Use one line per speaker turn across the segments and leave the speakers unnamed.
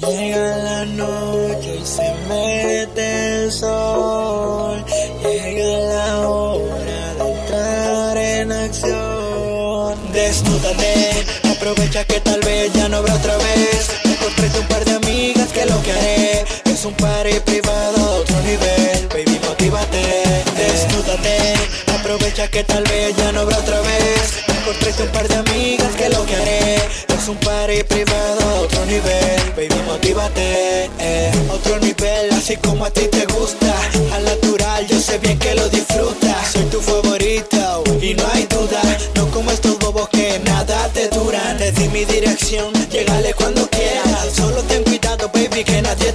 Llega la noche y se mete el sol. Llega la hora de entrar en acción. Desnúdate, aprovecha que tal vez ya no habrá otra vez. Encontré un par de amigas que lo que haré es un party privado a otro nivel. Baby, motívate, desnúdate, aprovecha que tal vez ya no habrá otra vez. Encontré un par de amigas que lo que haré es un party privado. Baby, motívate, eh. otro nivel, así como a ti te gusta. Al natural, yo sé bien que lo disfrutas. Soy tu favorito y no hay duda. No como estos bobos que nada te duran. Te di mi dirección, llegale cuando quieras. Solo ten cuidado, baby, que nadie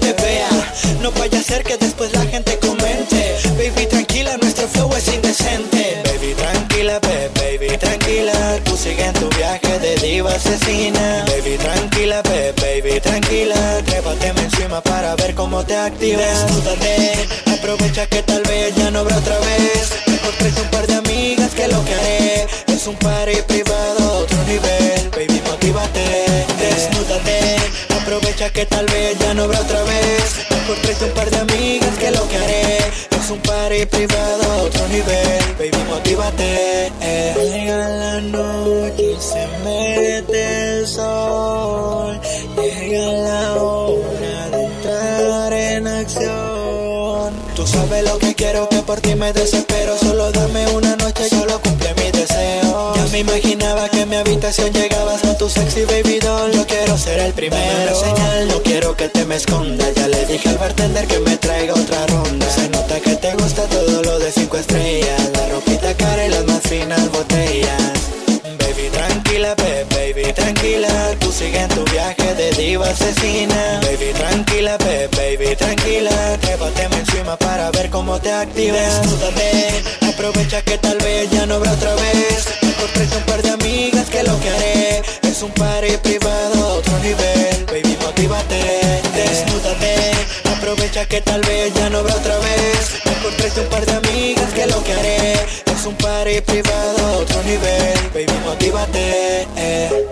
sigue en tu viaje de diva asesina. Baby, tranquila, baby, tranquila. Trépateme encima para ver cómo te activas. Desnúdate, aprovecha que tal vez ya no habrá otra vez. Tráete un par de amigas que lo que haré es un party privado a otro nivel. Baby, motívate, desnúdate. Aprovecha que tal vez ya no habrá otra vez. Mejor tráete un par de amigas que lo que haré es un party privado a otro nivel. Baby, motívate. Llega la noche y se mete el sol. Llega la hora de entrar en acción. Tú sabes lo que quiero, que por ti me desespero. Solo dame una noche, solo cumple mi deseo. Ya me imaginaba que a mi habitación llegabas con tu sexy baby doll. Yo quiero ser el primero. Señal, no quiero que te me escondas. Ya le dije al bartender que me gusta todo lo de cinco estrellas. La ropita cara y las más finas botellas. Baby, tranquila, be- baby, tranquila. Tú sigue tu viaje de diva asesina. Baby, tranquila, be- baby, tranquila. Trépateme encima para ver cómo te activas. Desnúdate, aprovecha que tal vez ya no habrá otra vez. Tráete un par de amigas que lo que haré es un party privado a otro nivel. Baby, motívate, desnúdate. Aprovecha que tal vez ya no habrá otra vez. Tráete un par de amigas que lo que haré es un party privado a otro nivel. Baby, motívate.